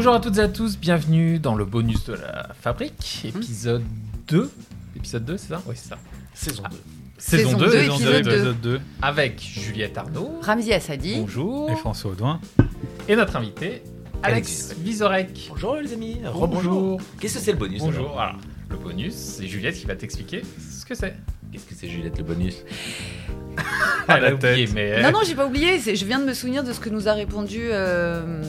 Bonjour à toutes et à tous, bienvenue dans le bonus de la fabrique, épisode 2. Épisode 2, c'est ça? Oui, c'est ça. Saison 2. Saison, Saison 2, deux, saison épisode deux, deux. épisode 2, avec Juliette Arnaud. Ramzi Assadi. Bonjour. Et François Audouin. Et notre invité, Alex Vizorek. Bonjour les amis. Rebonjour. Qu'est-ce que c'est le bonus Bonjour. alors Voilà. Le bonus, c'est Juliette qui va t'expliquer ce que c'est. Qu'est-ce que c'est Juliette le bonus? Elle a la oublié, tête. mais. Non, non, j'ai pas oublié. Je viens de me souvenir de ce que nous a répondu euh,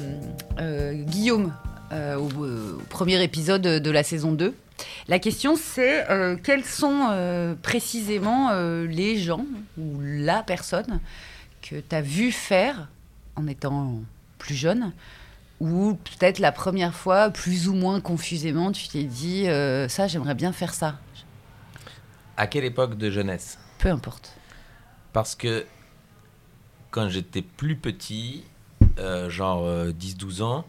Guillaume euh, au, au premier épisode de la saison 2. La question, c'est euh, quels sont euh, précisément euh, les gens ou la personne que tu as vu faire en étant plus jeune ou peut-être la première fois, plus ou moins confusément, tu t'es dit euh, ça, j'aimerais bien faire ça. À quelle époque de jeunesse? Peu importe. Parce que quand j'étais plus petit, euh, genre euh, 10-12 ans,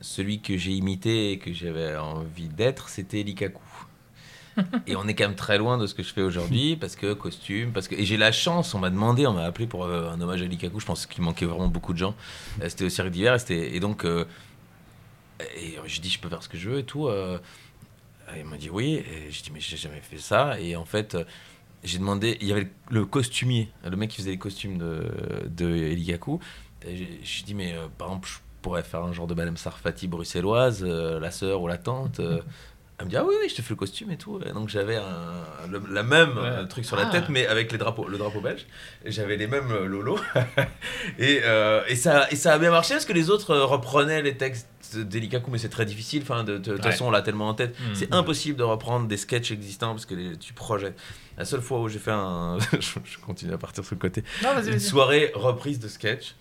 celui que j'ai imité et que j'avais envie d'être, c'était Likaku. et on est quand même très loin de ce que je fais aujourd'hui parce que costume, parce que et j'ai la chance, on m'a demandé, on m'a appelé pour euh, un hommage à Likaku. Je pense qu'il manquait vraiment beaucoup de gens. Euh, c'était au cirque d'hiver et, et donc et j'ai dit je peux faire ce que je veux et tout. et il m'a dit oui. Et j'ai dit mais j'ai jamais fait ça. Et en fait, j'ai demandé. Il y avait le, le costumier, le mec qui faisait les costumes de, de Eligaku. Et J'ai dit mais euh, par exemple, je pourrais faire un genre de Madame Sarfati bruxelloise, euh, la sœur ou la tante. euh. Elle me dit ah oui oui je te fais le costume et tout. Et donc j'avais un- le- la même Ouais. truc sur la Ah. tête mais avec les drapeaux, le drapeau belge. J'avais les mêmes lolos. et, et, ça, et ça a bien marché parce que les autres reprenaient les textes d'Elikaku, mais c'est très difficile. Enfin, de toute Ouais. façon, on l'a tellement en tête. Mhm. C'est impossible de reprendre des sketchs existants parce que les- tu projettes. La seule fois où j'ai fait un. je, je continue à partir sur le côté. Non, vas-y, Une soirée reprise de sketch.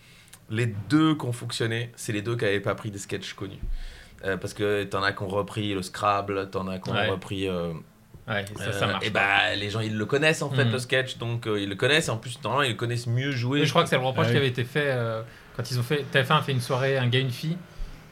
Les deux qui ont fonctionné, c'est les deux qui n'avaient pas pris des sketchs connus. Euh, parce que t'en as qui ont repris le Scrabble, t'en as qui ont Ouais. repris. euh, Ouais, ça, ça euh, marche. et bah, les gens ils le connaissent en fait Mhm. le sketch, donc euh, ils le connaissent. Et en plus, normalement, ils le connaissent mieux jouer. Mais je crois que c'est le reproche Ah qui avait été fait euh, quand ils ont fait. TF1 a fait une soirée, un gars, une fille,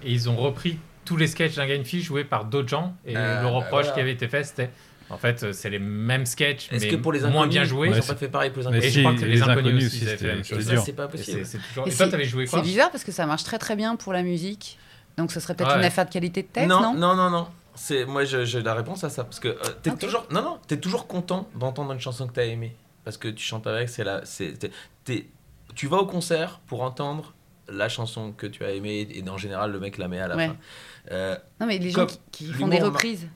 et ils ont repris tous les sketchs d'un gars, une fille joués par d'autres gens. Et Ah, le bah reproche voilà. qui avait été fait, c'était. En fait, euh, c'est les mêmes sketchs, mais que pour les inconnus, moins bien joués. ils Et ont pas fait pareil pour les je inconnus crois que les, inconnus aussi, ils avaient c'était- fait la même chose. ça, c'est pas Et possible. toujours- Et Et toi, t'avais joué quoi C'est bizarre parce que ça marche très très bien pour la musique. Donc ce serait peut-être Ouais. une affaire de qualité de texte, non, non, non, non, non. C'est moi, je- j'ai la réponse à ça parce que euh, t'es toujours, non, non, t'es toujours content d'entendre une chanson que t'as aimée parce que tu chantes avec. C'est la, c'est, tu vas au concert pour entendre la chanson que tu as aimée et en général le mec la met à la Ouais. fin. Euh, Non, mais les gens qui, qui font des reprises.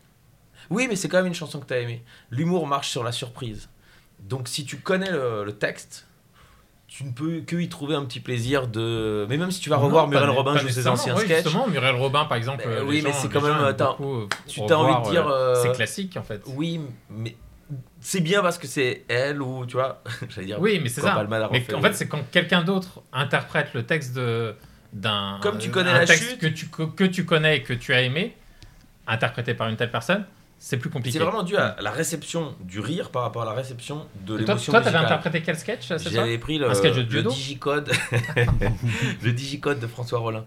Oui, mais c'est quand même une chanson que t'as aimée. L'humour marche sur la surprise. Donc si tu connais le, le texte. Tu ne peux que y trouver un petit plaisir de. Mais même si tu vas revoir Non, Muriel Robin jouer ses anciens Oui, sketchs, Justement, Muriel Robin, par exemple. Ben euh, oui, mais c'est quand même, attends, euh, tu t'as envie de dire, euh, C'est classique, en fait. Oui, mais c'est bien parce que c'est elle ou tu vois, j'allais dire. Oui, mais c'est ça. Palma Mais en fait, c'est quand quelqu'un d'autre interprète le texte de, d'un Comme tu connais un la texte chute. que tu que tu connais et que tu as aimé, interprété par une telle personne, c'est plus compliqué. C'est vraiment dû à la réception du rire par rapport à la réception de l'émotion toi, t'avais musicale. interprété quel sketch J'avais pris le, Un sketch de le digicode, le digicode de François Rollin,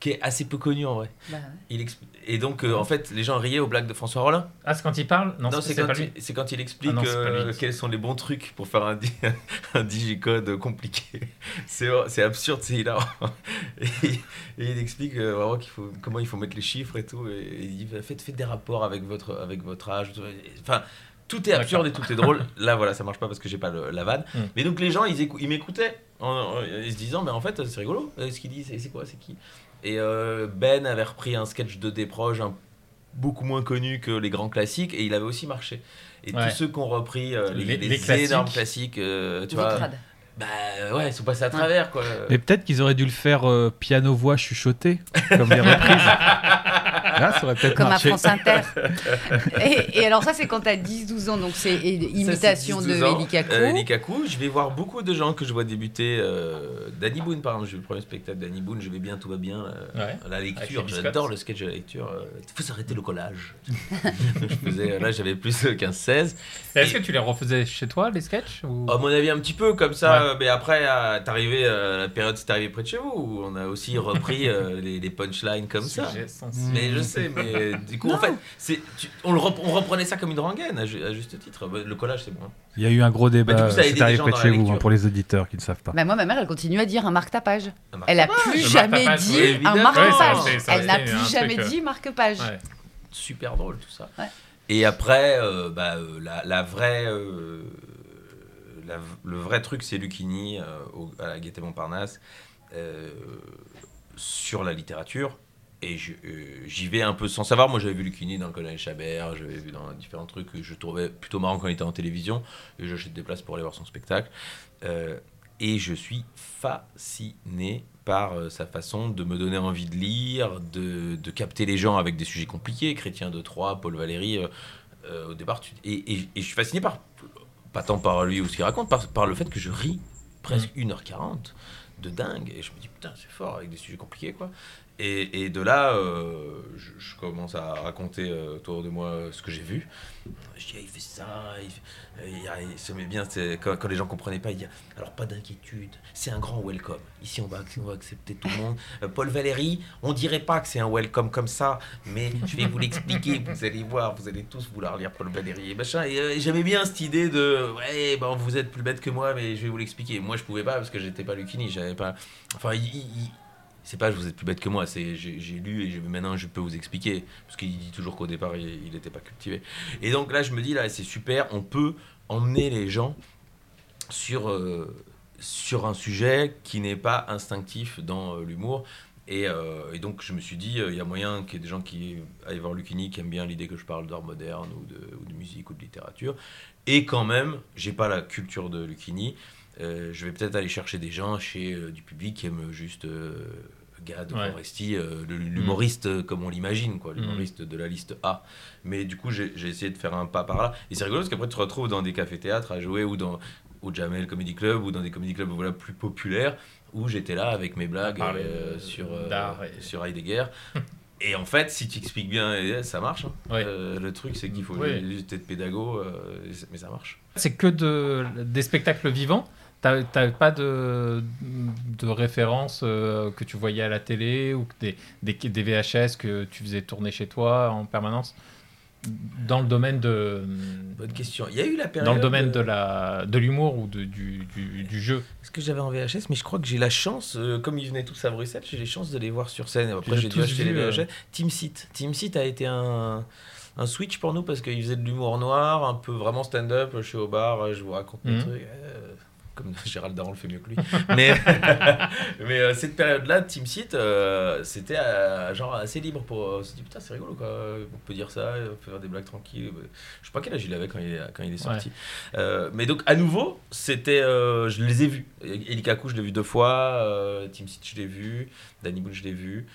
qui est assez peu connu en vrai. Bah, ouais. Il expl- Et donc, euh, en fait, les gens riaient aux blagues de François Rollin. Ah, c'est quand il parle? Non, Non, c'est quand, il- c'est quand il explique Ah non, pas euh, quels sont les bons trucs pour faire un, di- un digicode compliqué. C'est absurde, c'est hilarant. Et, et il explique euh, vraiment faut, comment il faut mettre les chiffres et tout. Et, il dit faites, faites des rapports avec votre, avec votre âge. tout. Enfin, tout est absurde et tout est drôle. Là, voilà, ça marche pas parce que j'ai pas le- la vanne. Mm. Mais donc, les gens, ils, écou- ils m'écoutaient en, en- en se disant mais en fait, c'est rigolo ce qu'il dit, c'est quoi, c'est qui? Et euh, Ben avait repris un sketch de Desproges un beaucoup moins connu que les grands classiques et il avait aussi marché. Et Ouais. tous ceux qui ont repris euh, les, Les- les les classiques. énormes classiques, euh, tu vois, bah ouais, ils sont passés à travers quoi. Mais peut-être qu'ils auraient dû le faire euh, piano-voix chuchotée, comme les reprises. Là, ça aurait peut-être Comme à marché. France Inter. et, et alors ça, c'est quand t'as 10-12 ans, donc c'est imitation Ça, de c'est 12 ans. Eli Kaku. Euh, Eli Kaku, je vais voir beaucoup de gens que je vois débuter. Euh, Danny Boone, par exemple, j'ai vu le premier spectacle d'Danny Boone, je vais bien, tout va bien. euh, Ouais. La lecture, j'adore le sketch de la lecture. Il faut s'arrêter le collage. je faisais, là, j'avais plus 15-16. Est-ce que tu les refaisais chez toi, les sketchs ou... À mon avis, un petit peu comme ça, Ouais. euh, mais après, euh, t'es arrivé, euh, la période c'est arrivé près de chez vous, où on a aussi repris euh, les, les punchlines comme ça. Sujet sensible. Je sais, mais du coup, en fait, tu- on, le rep- on reprenait ça comme une rengaine, à, ju- à juste titre. Bah, Le collage, c'est bon. Il y a eu un gros Bah, du débat. coup, ça a arrivé près de chez vous, hein, pour les auditeurs qui ne savent pas. Bah, moi, ma mère, elle continue à dire un marque-page. Un Elle a marque-page. plus jamais dit un marque-page. Elle n'a plus jamais euh, dit marque-page. Super drôle tout ça. Et après, euh, bah, euh, la, la vraie, euh, la- le vrai truc, c'est Lucchini euh, au- à la Gaîté Montparnasse euh, sur la littérature. Et euh, j'y vais un peu sans savoir. Moi, j'avais vu Lucchini dans le Colonel Chabert, j'avais vu dans différents trucs que je trouvais plutôt marrant quand il était en télévision. Et j'achète des places pour aller voir son spectacle. Euh, et je suis fasciné par euh, sa façon de me donner envie de lire, de, de capter les gens avec des sujets compliqués. Chrétien de Troyes, Paul Valéry, euh, au départ. tu- et, et- et je suis fasciné par, pas tant par lui ou ce qu'il raconte, par, par le fait que je ris presque 1h40 de dingue. Et je me dis, putain, c'est fort avec des sujets compliqués, quoi. Et, de là, euh, je, commence à raconter euh, autour de moi euh, ce que j'ai vu. Je dis, ah, il fait ça, il, se met bien. Quand, les gens comprenaient pas, il dit, alors pas d'inquiétude, c'est un grand welcome. Ici, on va, accepter tout le monde. Paul Valéry, on dirait pas que c'est un welcome comme ça, mais je vais vous l'expliquer. Vous allez voir, vous allez tous vouloir lire Paul Valéry et machin. Et j'aimais bien cette idée de, ouais, ben vous êtes plus bête que moi, mais je vais vous l'expliquer. Moi, je pouvais pas parce que j'étais pas Lucchini, j'avais pas. Enfin, c'est pas vous êtes plus bête que moi, c'est j'ai lu et maintenant je peux vous expliquer parce qu'il dit toujours qu'au départ il n'était pas cultivé. Et donc là je me dis là c'est super, on peut emmener les gens sur euh, sur un sujet qui n'est pas instinctif dans euh, l'humour. Et, euh, et donc je me suis dit il y a moyen qu'il y ait des gens qui aillent voir Lucchini qui aiment bien l'idée que je parle d'art moderne ou de, ou de musique ou de littérature. Et quand même j'ai pas la culture de Lucchini. Euh, je vais peut-être aller chercher des gens chez euh, du public qui aiment juste euh, Gad, Ouais. Foresti, euh, le- l'humoriste comme on l'imagine, quoi, Mm. l'humoriste de la liste A. Mais du coup, j'ai essayé de faire un pas par là. Et c'est rigolo parce qu'après, tu te retrouves dans des cafés-théâtres à jouer ou dans au Jamel Comedy Club ou dans des comedy clubs voilà, plus populaires où j'étais là avec mes blagues euh, sur, euh, et- sur Heidegger. Et en fait, si tu expliques bien, eh, ça marche. hein. Ouais. Euh, le truc, c'est qu'il faut Ouais. juste être pédago, euh, mais ça marche. C'est que de, des spectacles vivants T'as t'as pas de, de références euh, que tu voyais à la télé ou des, des, des VHS que tu faisais tourner chez toi en permanence? Dans le domaine de Bonne question. Il y a eu la période. dans le domaine de la de l'humour ou de, du, du, du jeu. Est-ce que j'avais en VHS Mais je crois que j'ai la chance, euh, comme ils venaient tous à Bruxelles, j'ai les chances de les voir sur scène. Après, j'ai dû acheter les vus, euh. VHS. Team Seat. Team Seat a été un, un switch pour nous parce qu'ils faisaient de l'humour noir, un peu vraiment stand-up. Je suis au bar, je vous raconte mes Mhm. trucs. euh, comme Gérald Daron le fait mieux que lui. mais mais euh, cette période-là, Team Seat, euh, c'était euh, genre assez libre pour. On se dit putain, c'est rigolo quoi. On peut dire ça, on peut faire des blagues tranquilles. Je sais pas quel âge il avait quand il est, quand il est sorti. Euh, mais donc à nouveau, c'était, euh, je les ai vus. Eli Kaku, je l'ai vu deux fois. euh, Team Seat, je l'ai vu. Danny Boone, je l'ai vu.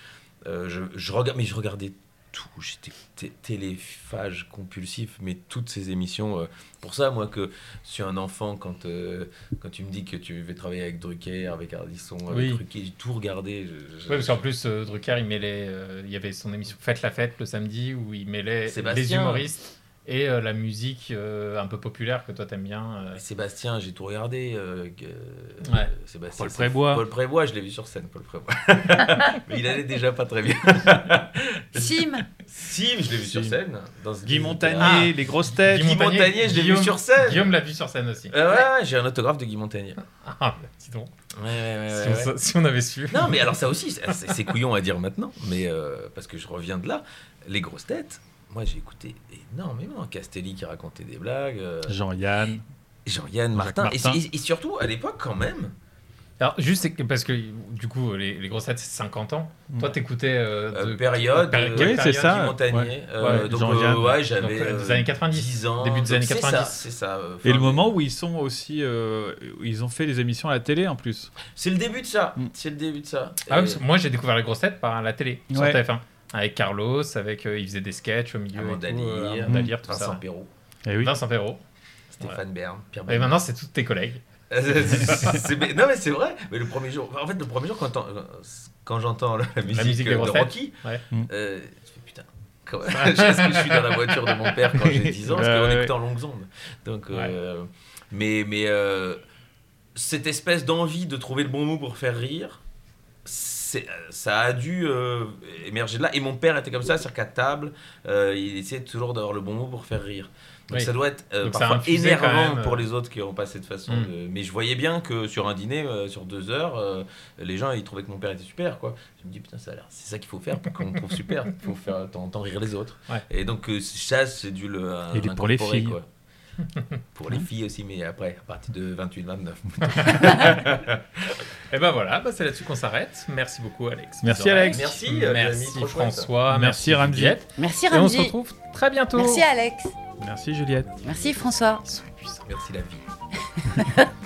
Euh, je, je regarde, mais je regardais tout. J'étais té- téléphage compulsif, mais toutes ces émissions. euh, pour ça, moi, que je suis un enfant, quand, euh, quand tu me dis que tu veux travailler avec Drucker, avec Ardisson, avec Oui. Ruquier, j'ai tout regardé. je- je- Ouais, parce qu'en plus, euh, Drucker, il mêlait. il y avait son émission Faites la fête le samedi où il mêlait les Sébastien. humoristes et euh, la musique euh, un peu populaire que toi t'aimes bien. euh. Sébastien, j'ai tout regardé. euh, que- Ouais. Sébastien, Paul c'est- Prébois. Paul Prébois, je l'ai vu sur scène, Paul Prébois. Mais il allait déjà pas très bien. Sim Sim, je l'ai vu sur Sim. scène. Dans ce Guy. Montagnier, les grosses têtes. Guy Montagnier, je l'ai vu Guillaume- sur scène. Guillaume l'a vu sur scène aussi. Euh, ouais, ouais, j'ai un autographe de Guy Montagnier. Ah, bah, dis donc. Ouais, ouais, ouais. si, ouais, on, ouais. sa- si on avait su. Non, mais alors ça aussi, c'est c'est couillon à dire maintenant, mais euh, parce que je reviens de là. Les grosses têtes, moi j'ai écouté énormément. Castelli qui racontait des blagues, euh, Jean-Yann. Jean-Yann Martin, Martin. Et, et- et surtout à l'époque quand même. Alors, juste parce que du coup, les, les grosses têtes, c'est 50 ans. Toi, t'équoutais. euh, Euh, de- période, péri- euh, oui, c'est ça. Montagnier. ouais. euh, Ouais, donc Jean-Yann. euh, ouais, j'avais euh, des années 90, 10 ans. début des années c'est 90. ça, C'est ça. euh, Et le moment où ils sont aussi. euh, où ils ont fait des émissions à la télé en plus. C'est le début de ça. Mm. C'est le début de ça. Ah, ouais, Et- parce que moi, j'ai découvert les grosses têtes par la télé, sur Ouais. TF1. Avec Carlos, avec euh, il faisait des sketchs au milieu. Tout, euh, Lear, tout Vincent ça. Perrault, Et oui. Vincent Perrault. Stéphane Bern, Pierre Et maintenant, c'est tous tes collègues. C'est- non mais c'est vrai. Mais le premier jour, en fait, le premier jour quand, quand j'entends la musique, de. Rocky, Ouais. Mm. euh, je fais putain. Quand Est-ce que je suis dans la voiture de mon père quand j'ai 10 ans? Parce Ouais, qu'on ouais. écoutait en longues ondes. Donc, euh, mais mais euh, cette espèce d'envie de trouver le bon mot pour faire rire, c'est- ça a dû euh, émerger de là. Et mon père était comme ça, c'est-à-dire qu'à table, euh, il essayait toujours d'avoir le bon mot pour faire rire. Donc Oui. ça doit être euh, parfois énervant euh, pour les autres qui ont pas cette façon. Mm. de- Mais je voyais bien que sur un dîner, euh, sur deux heures, euh, les gens ils trouvaient que mon père était super. Quoi. Je me dis putain, ça a l'air, c'est ça qu'il faut faire pour qu'on trouve super. Il faut faire t'entends rire les autres. Ouais. Et donc euh, ça, c'est dû le. euh, Et pour les filles. Quoi. pour les filles aussi, mais après, à partir de 28-29. Et ben voilà, bah, c'est là-dessus qu'on s'arrête. Merci beaucoup, Alex. Merci. Alex. Merci, euh, Merci. François. Merci, Ramzi. Juliette. Merci Et on se Ramzi. retrouve très bientôt. Merci Alex. Merci Juliette. Merci François. Merci la vie.